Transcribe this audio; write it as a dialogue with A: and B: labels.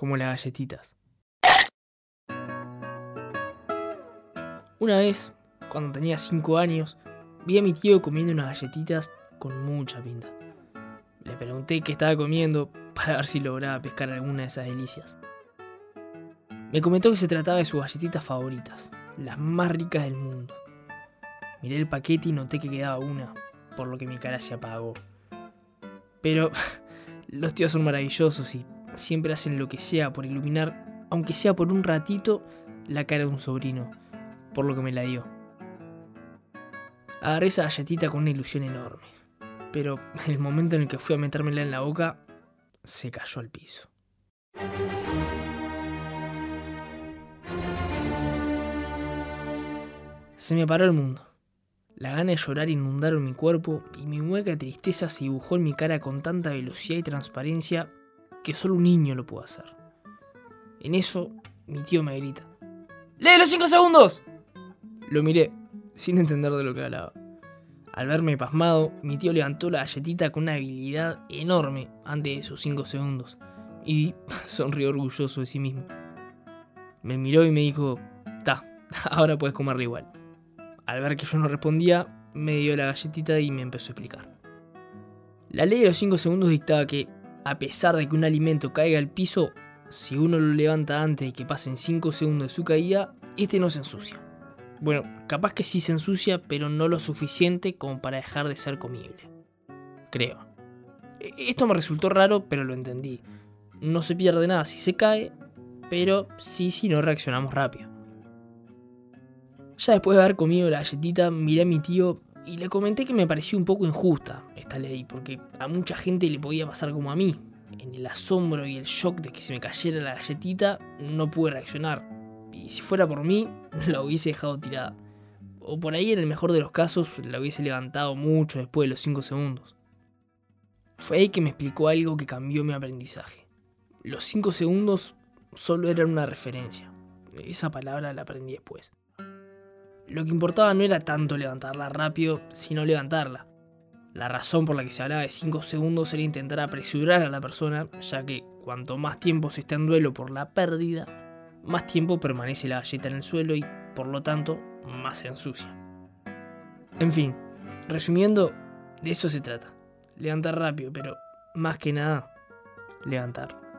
A: como las galletitas. Una vez, cuando tenía 5 años, vi a mi tío comiendo unas galletitas con mucha pinta. Le pregunté qué estaba comiendo para ver si lograba pescar alguna de esas delicias. Me comentó que se trataba de sus galletitas favoritas, las más ricas del mundo. Miré el paquete y noté que quedaba una, por lo que mi cara se apagó. Pero los tíos son maravillosos y siempre hacen lo que sea por iluminar, aunque sea por un ratito, la cara de un sobrino, por lo que me la dio. Agarré esa galletita con una ilusión enorme, pero el momento en el que fui a metérmela en la boca, se cayó al piso. Se me paró el mundo. La gana de llorar inundaron mi cuerpo y mi hueca tristeza se dibujó en mi cara con tanta velocidad y transparencia que solo un niño lo puede hacer. En eso, mi tío me grita. ¡Lee los 5 segundos! Lo miré, sin entender de lo que hablaba. Al verme pasmado, mi tío levantó la galletita con una habilidad enorme antes de esos 5 segundos y sonrió orgulloso de sí mismo. Me miró y me dijo, ta, ahora puedes comerla igual. Al ver que yo no respondía, me dio la galletita y me empezó a explicar. La ley de los 5 segundos dictaba que, a pesar de que un alimento caiga al piso, si uno lo levanta antes de que pasen 5 segundos de su caída, este no se ensucia. Bueno, capaz que sí se ensucia, pero no lo suficiente como para dejar de ser comible. Creo. E, esto me resultó raro, pero lo entendí. No se pierde nada si se cae, pero sí si no reaccionamos rápido. Ya después de haber comido la galletita, miré a mi tío y le comenté que me pareció un poco injusta esta ley, porque a mucha gente le podía pasar como a mí. En el asombro y el shock de que se me cayera la galletita, no pude reaccionar. Y si fuera por mí, la hubiese dejado tirada. O por ahí, en el mejor de los casos, la hubiese levantado mucho después de los 5 segundos. Fue ahí que me explicó algo que cambió mi aprendizaje. Los 5 segundos solo eran una referencia. Esa palabra la aprendí después. Lo que importaba no era tanto levantarla rápido, sino levantarla. La razón por la que se hablaba de 5 segundos era intentar apresurar a la persona, ya que cuanto más tiempo se está en duelo por la pérdida, más tiempo permanece la galleta en el suelo y, por lo tanto, más se ensucia. En fin, resumiendo, de eso se trata. Levantar rápido, pero más que nada, levantar.